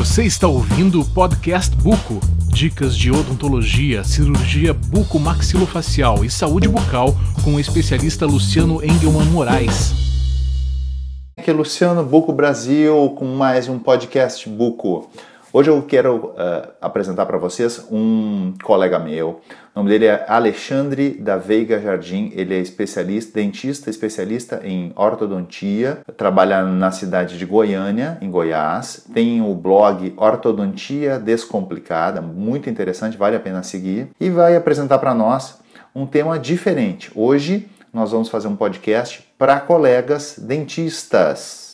Você está ouvindo o podcast Buco. Dicas de odontologia, cirurgia bucomaxilofacial e saúde bucal com o especialista Luciano Engelman Moraes. Aqui é Luciano Buco Brasil com mais um podcast Buco. Hoje eu quero uh, apresentar para vocês um colega meu. O nome dele é Alexandre da Veiga Jardim. Ele é especialista, dentista, especialista em ortodontia. Trabalha na cidade de Goiânia, em Goiás. Tem o blog Ortodontia Descomplicada, muito interessante, vale a pena seguir. E vai apresentar para nós um tema diferente. Hoje nós vamos fazer um podcast para colegas dentistas.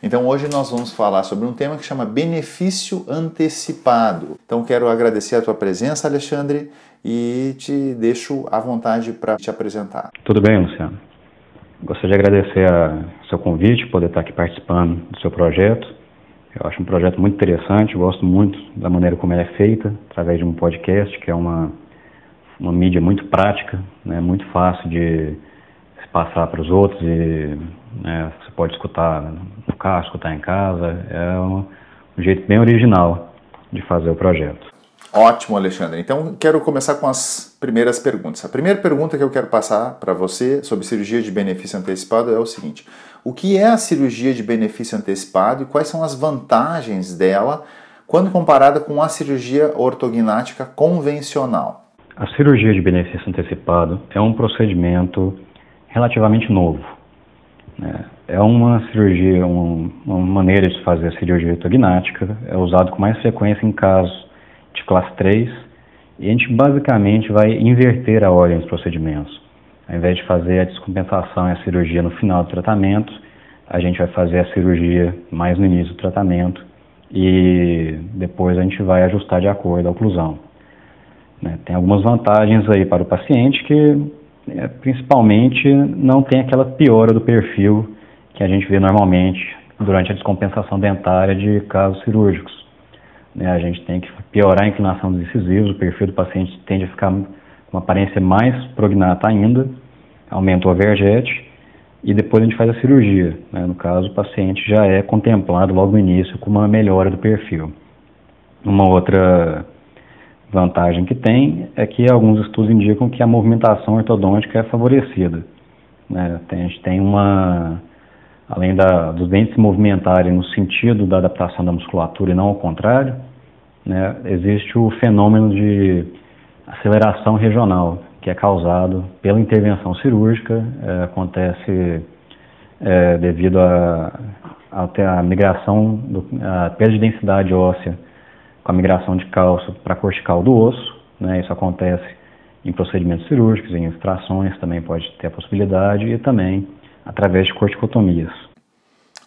Então hoje nós vamos falar sobre um tema que chama benefício antecipado. Então quero agradecer a tua presença, Alexandre, e te deixo à vontade para te apresentar. Tudo bem, Luciano. Gostaria de agradecer o seu convite, poder estar aqui participando do seu projeto. Eu acho um projeto muito interessante, gosto muito da maneira como ele é feita, através de um podcast, que é uma, uma mídia muito prática, né, muito fácil de se passar para os outros e né, você pode escutar no carro, escutar em casa. É um, um jeito bem original de fazer o projeto. Ótimo, Alexandre. Então, quero começar com as primeiras perguntas. A primeira pergunta que eu quero passar para você sobre cirurgia de benefício antecipado é o seguinte: o que é a cirurgia de benefício antecipado e quais são as vantagens dela quando comparada com a cirurgia ortognática convencional? A cirurgia de benefício antecipado é um procedimento relativamente novo. Né? É uma cirurgia, uma maneira de fazer a cirurgia ortognática, é usado com mais frequência em casos de classe 3, e a gente basicamente vai inverter a ordem dos procedimentos. Ao invés de fazer a descompensação e a cirurgia no final do tratamento, a gente vai fazer a cirurgia mais no início do tratamento e depois a gente vai ajustar de acordo a oclusão. Né? Tem algumas vantagens aí para o paciente que é, principalmente não tem aquela piora do perfil que a gente vê normalmente durante a descompensação dentária de casos cirúrgicos. Né, a gente tem que piorar a inclinação dos incisivos, o perfil do paciente tende a ficar com uma aparência mais prognata ainda, aumenta o overjet e depois a gente faz a cirurgia. Né, no caso, o paciente já é contemplado logo no início com uma melhora do perfil. Uma outra vantagem que tem é que alguns estudos indicam que a movimentação ortodôntica é favorecida. Né? Tem, a gente tem uma, além da, dos dentes se movimentarem no sentido da adaptação da musculatura e não ao contrário, né, existe o fenômeno de aceleração regional, que é causado pela intervenção cirúrgica, é, acontece é, devido à a, a, a, migração, do, a perda de densidade óssea com a migração de cálcio para cortical do osso. Né? Isso acontece em procedimentos cirúrgicos, em extrações também pode ter a possibilidade e também através de corticotomias.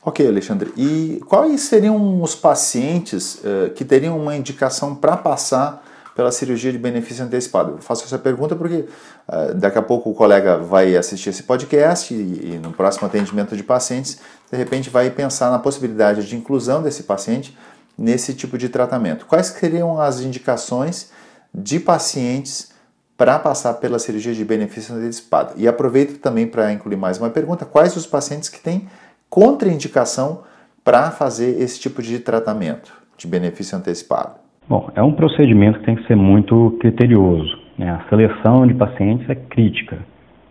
Ok, Alexandre. E quais seriam os pacientes uh, que teriam uma indicação para passar pela cirurgia de benefício antecipado? Eu faço essa pergunta porque uh, daqui a pouco o colega vai assistir esse podcast e, e, no próximo atendimento de pacientes, de repente vai pensar na possibilidade de inclusão desse paciente nesse tipo de tratamento. Quais seriam as indicações de pacientes para passar pela cirurgia de benefício antecipado? E aproveito também para incluir mais uma pergunta: quais os pacientes que têm contraindicação para fazer esse tipo de tratamento de benefício antecipado? Bom, é um procedimento que tem que ser muito criterioso. Né? A seleção de pacientes é crítica.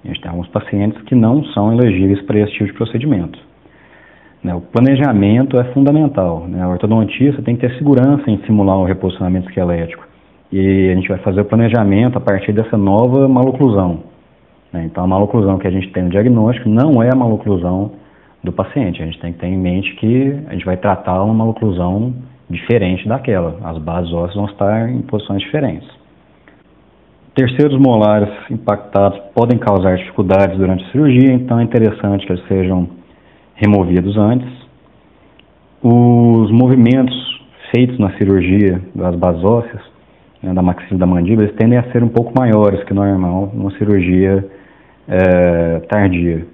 A gente tem alguns pacientes que não são elegíveis para esse tipo de procedimento. Né? O planejamento é fundamental. Né? A ortodontista tem que ter segurança em simular o reposicionamento esquelético. E a gente vai fazer o planejamento a partir dessa nova maloclusão. Né? Então, a maloclusão que a gente tem no diagnóstico não é a maloclusão do paciente. A gente tem que ter em mente que a gente vai tratar uma maloclusão diferente daquela. As bases ósseas vão estar em posições diferentes. Terceiros molares impactados podem causar dificuldades durante a cirurgia, então é interessante que eles sejam removidos antes. Os movimentos feitos na cirurgia das bases ósseas, né, da maxila da mandíbula, eles tendem a ser um pouco maiores que normal numa cirurgia é, tardia.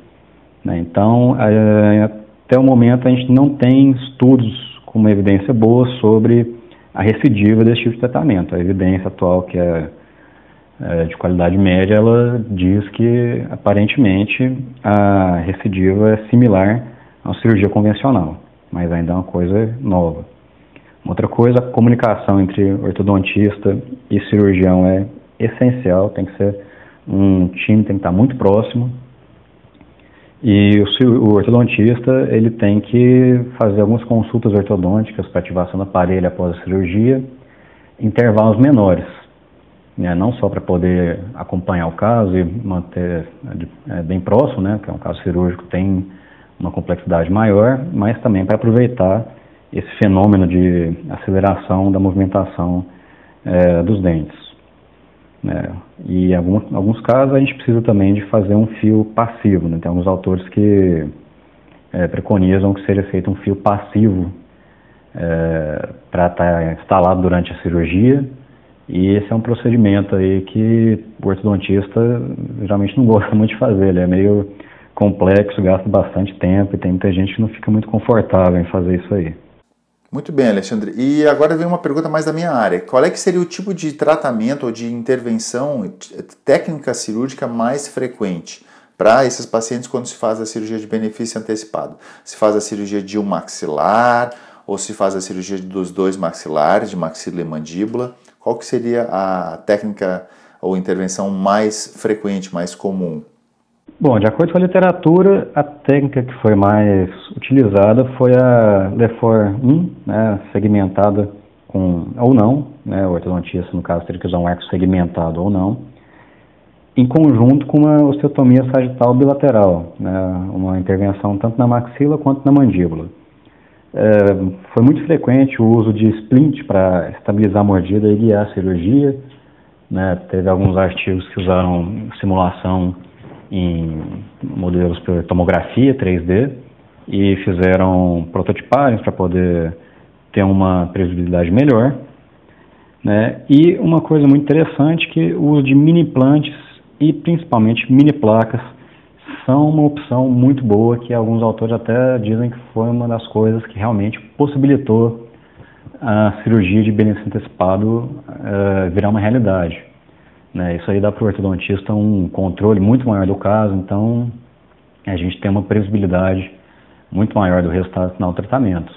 Né? Então, é, até o momento a gente não tem estudos com uma evidência boa sobre a recidiva desse tipo de tratamento. A evidência atual que é é, de qualidade média, ela diz que aparentemente a recidiva é similar uma cirurgia convencional, mas ainda é uma coisa nova. Outra coisa, a comunicação entre ortodontista e cirurgião é essencial, tem que ser um time tem que estar muito próximo. E o, o ortodontista ele tem que fazer algumas consultas ortodônticas para ativação do aparelho após a cirurgia, intervalos menores, né, não só para poder acompanhar o caso e manter é, bem próximo, né, que é um caso cirúrgico tem uma complexidade maior, mas também para aproveitar esse fenômeno de aceleração da movimentação é, dos dentes. Né? E em alguns, alguns casos a gente precisa também de fazer um fio passivo. Né? Tem alguns autores que é, preconizam que seja feito um fio passivo é, para estar tá instalado durante a cirurgia. E esse é um procedimento aí que o ortodontista geralmente não gosta muito de fazer. Ele é meio complexo, gasta bastante tempo e tem muita gente que não fica muito confortável em fazer isso aí. Muito bem, Alexandre. E agora vem uma pergunta mais da minha área. Qual é que seria o tipo de tratamento ou de intervenção técnica cirúrgica mais frequente para esses pacientes quando se faz a cirurgia de benefício antecipado? Se faz a cirurgia de um maxilar ou se faz a cirurgia dos dois maxilares, de maxila e mandíbula? Qual que seria a técnica ou intervenção mais frequente, mais comum? Bom, de acordo com a literatura, a técnica que foi mais utilizada foi a Lefort 1, né, segmentada com, ou não, né, o ortodontista, no caso, teria que usar um arco segmentado ou não, em conjunto com uma osteotomia sagital bilateral, né, uma intervenção tanto na maxila quanto na mandíbula. É, foi muito frequente o uso de splint para estabilizar a mordida e guiar a cirurgia. Né, teve alguns artigos que usaram simulação em modelos por tomografia 3D e fizeram prototipagens para poder ter uma previsibilidade melhor. Né? E uma coisa muito interessante que o uso de mini implantes e principalmente mini placas são uma opção muito boa que alguns autores até dizem que foi uma das coisas que realmente possibilitou a cirurgia de benefício antecipado uh, virar uma realidade. Né? Isso aí dá para o ortodontista um controle muito maior do caso, então a gente tem uma previsibilidade muito maior do resultado final do tratamento.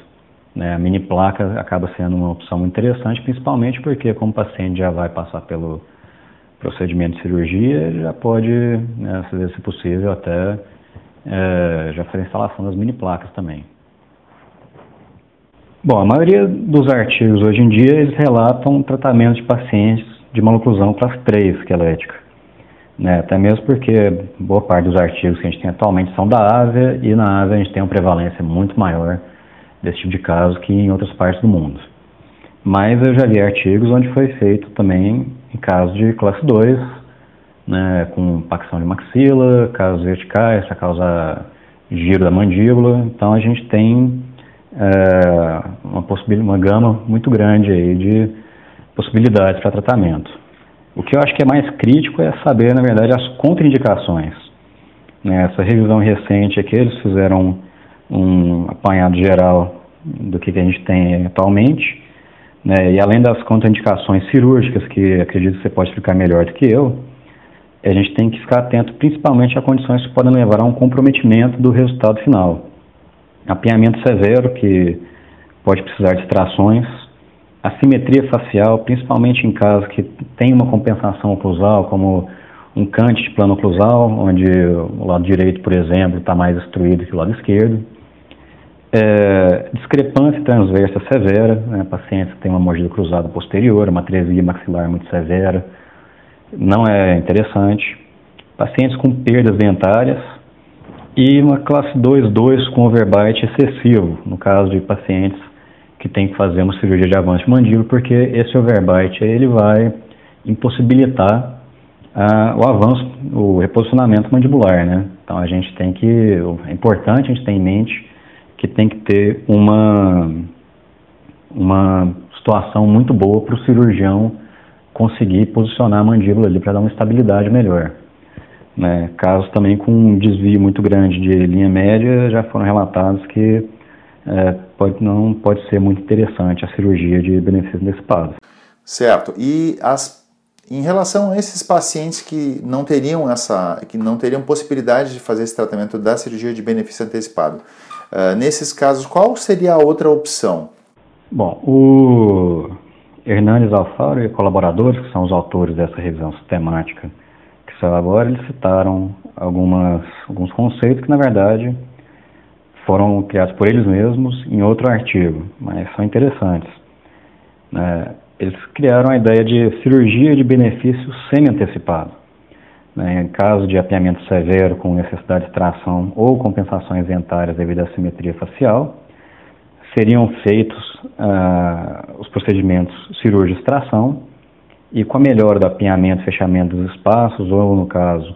Né? A mini placa acaba sendo uma opção interessante, principalmente porque como o paciente já vai passar pelo procedimento de cirurgia, ele já pode, né, se possível, até é, já fazer a instalação das mini placas também. Bom, a maioria dos artigos hoje em dia eles relatam tratamento de pacientes de maloclusão classe 3 esquelética. Né? Até mesmo porque boa parte dos artigos que a gente tem atualmente são da Ásia e na Ásia a gente tem uma prevalência muito maior desse tipo de caso que em outras partes do mundo. Mas eu já vi artigos onde foi feito também em casos de classe 2, né, com pacção de maxila, casos verticais para causar giro da mandíbula. Então a gente tem é, uma, possibilidade, uma gama muito grande aí de possibilidades para tratamento. O que eu acho que é mais crítico é saber, na verdade, as contraindicações. Nessa revisão recente aqui, eles fizeram um apanhado geral do que, que a gente tem atualmente, né, e além das contraindicações cirúrgicas, que acredito que você pode explicar melhor do que eu, a gente tem que ficar atento principalmente a condições que podem levar a um comprometimento do resultado final. Apanhamento severo, que pode precisar de extrações, a simetria facial, principalmente em casos que tem uma compensação oclusal, como um cante de plano oclusal, onde o lado direito, por exemplo, está mais destruído que o lado esquerdo. É, discrepância transversa severa, né, pacientes que têm uma mordida cruzada posterior, uma atresia maxilar muito severa, não é interessante. Pacientes com perdas dentárias e uma classe 2-2 com overbite excessivo, no caso de pacientes que tem que fazer uma cirurgia de avanço de mandíbula, porque esse overbite ele vai impossibilitar uh, o avanço, o reposicionamento mandibular, né? Então a gente tem que, é importante a gente ter em mente que tem que ter uma, uma situação muito boa para o cirurgião conseguir posicionar a mandíbula ali para dar uma estabilidade melhor. Né? Casos também com um desvio muito grande de linha média já foram relatados que é, pode, não pode ser muito interessante a cirurgia de benefício antecipado. Certo. E as, em relação a esses pacientes que não teriam essa, que não teriam possibilidade de fazer esse tratamento da cirurgia de benefício antecipado, uh, nesses casos, qual seria a outra opção? Bom, o Hernandes Alfaro e colaboradores, que são os autores dessa revisão sistemática que saiu agora, eles citaram algumas, alguns conceitos que, na verdade, foram criados por eles mesmos em outro artigo, mas são interessantes. Né? Eles criaram a ideia de cirurgia de benefício semi-antecipado. Né? Em caso de apiamento severo com necessidade de extração ou compensações dentárias devido à simetria facial, seriam feitos ah, os procedimentos cirúrgicos de extração e com a melhora do apiamento e fechamento dos espaços, ou no caso,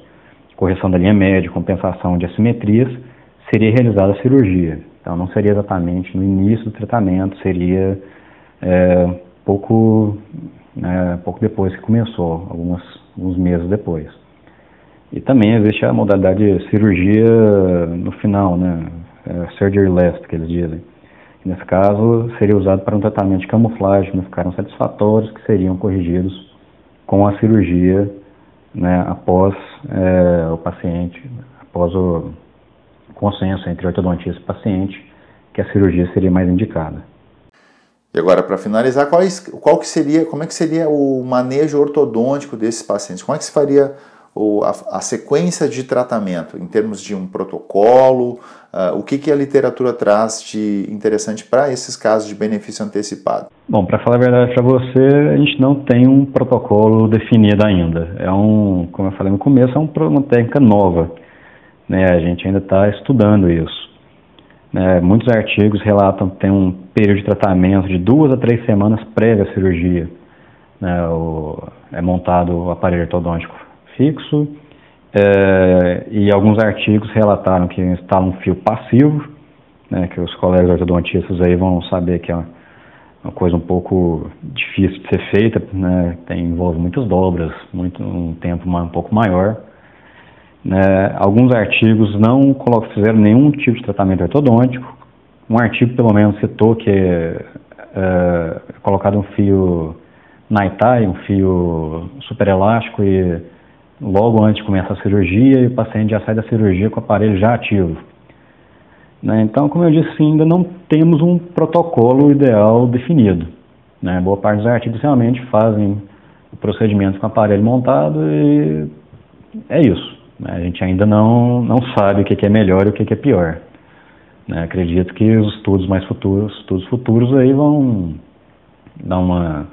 correção da linha média, compensação de assimetrias, seria realizada a cirurgia. Então não seria exatamente no início do tratamento, seria é, pouco, né, pouco depois que começou, algumas, alguns meses depois. E também existe a modalidade de cirurgia no final, né, é, surgery last, que eles dizem. Nesse caso, seria usado para um tratamento de camuflagem, não ficaram satisfatórios, que seriam corrigidos com a cirurgia né, após é, o paciente, após o consenso entre ortodontista e paciente, que a cirurgia seria mais indicada. E agora, para finalizar, qual, qual que seria, como é que seria o manejo ortodôntico desses pacientes? Como é que se faria o, a, a, sequência de tratamento em termos de um protocolo? Uh, o que, que a literatura traz de interessante para esses casos de benefício antecipado? Bom, para falar a verdade para você, a gente não tem um protocolo definido ainda. É um, como eu falei no começo, é um, uma técnica nova. Né? A gente ainda está estudando isso. Né? Muitos artigos relatam que tem um período de tratamento de duas a três semanas prévia à cirurgia. Né? O, é montado o aparelho ortodôntico fixo, é, e alguns artigos relataram que instala um fio passivo, né, que os colegas ortodontistas aí vão saber que é uma coisa um pouco difícil de ser feita, né, tem, envolve muitas dobras, muito, um tempo um pouco maior. Né, alguns artigos não fizeram nenhum tipo de tratamento ortodôntico. Um artigo, pelo menos, citou que é, é colocado um fio Naitai, um fio super elástico e logo antes de começar a cirurgia e o paciente já sai da cirurgia com o aparelho já ativo. Né? Então, como eu disse, ainda não temos um protocolo ideal definido. Né? Boa parte dos artigos realmente fazem o procedimento com o aparelho montado e é isso. Né? A gente ainda não, não sabe o que, é melhor e o que, é pior. Né? Acredito que os estudos mais futuros, estudos futuros aí vão dar uma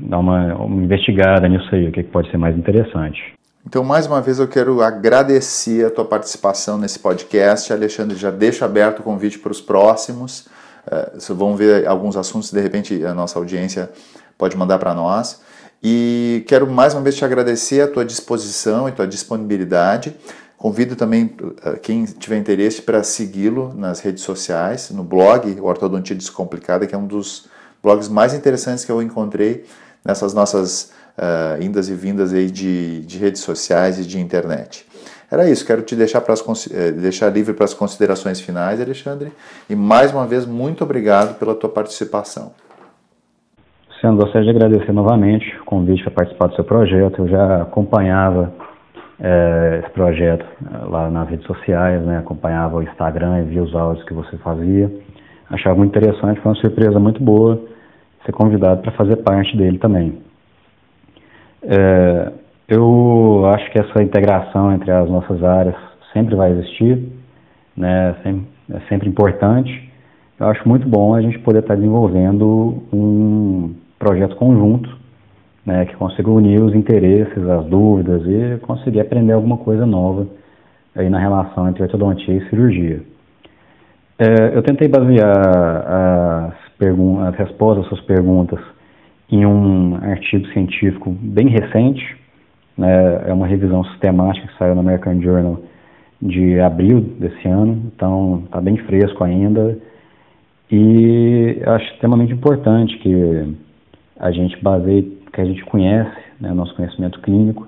dar uma, uma investigada nisso aí, o que, pode ser mais interessante. Então, mais uma vez, eu quero agradecer a tua participação nesse podcast. Alexandre, já deixa aberto o convite para os próximos. Uh, vão ver alguns assuntos, de repente a nossa audiência pode mandar para nós. E quero mais uma vez te agradecer a tua disposição e tua disponibilidade. Convido também uh, quem tiver interesse para segui-lo nas redes sociais, no blog Ortodontia Descomplicada, que é um dos blogs mais interessantes que eu encontrei nessas nossas uh, indas e vindas aí de, de redes sociais e de internet. Era isso, quero te deixar, pras, eh, deixar livre para as considerações finais, Alexandre, e mais uma vez, muito obrigado pela tua participação. Luciano, gostaria de agradecer novamente o convite para participar do seu projeto. Eu já acompanhava é, esse projeto lá nas redes sociais, né? acompanhava o Instagram e via os áudios que você fazia. Achava muito interessante, foi uma surpresa muito boa ser convidado para fazer parte dele também. É, eu acho que essa integração entre as nossas áreas sempre vai existir, né, é sempre importante. Eu acho muito bom a gente poder estar desenvolvendo um projeto conjunto, né, que consiga unir os interesses, as dúvidas e conseguir aprender alguma coisa nova aí na relação entre ortodontia e cirurgia. É, eu tentei basear as as respostas às suas perguntas em um artigo científico bem recente, né, é uma revisão sistemática que saiu no American Journal de abril desse ano, então está bem fresco ainda. E acho extremamente importante que a gente baseie, que a gente conhece, né, nosso conhecimento clínico,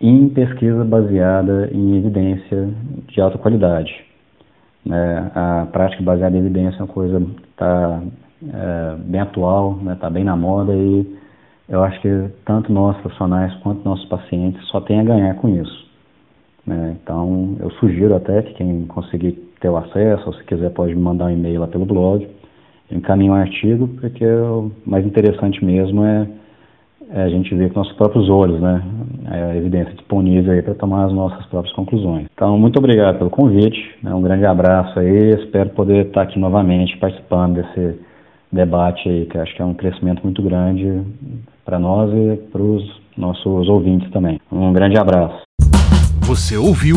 em pesquisa baseada em evidência de alta qualidade. Né, a prática baseada em evidência é uma coisa que está é, bem atual, está né, tá bem na moda e eu acho que tanto nós profissionais quanto nossos pacientes só tem a ganhar com isso. Né? Então eu sugiro até que quem conseguir ter o acesso, ou se quiser pode me mandar um e-mail lá pelo blog, encaminhe um artigo, porque o mais interessante mesmo é, é a gente ver com nossos próprios olhos, né? A evidência disponível aí para tomar as nossas próprias conclusões. Então, muito obrigado pelo convite, né? um grande abraço aí, espero poder estar aqui novamente participando desse debate aí, que acho que é um crescimento muito grande para nós e para os nossos ouvintes também. Um grande abraço. Você ouviu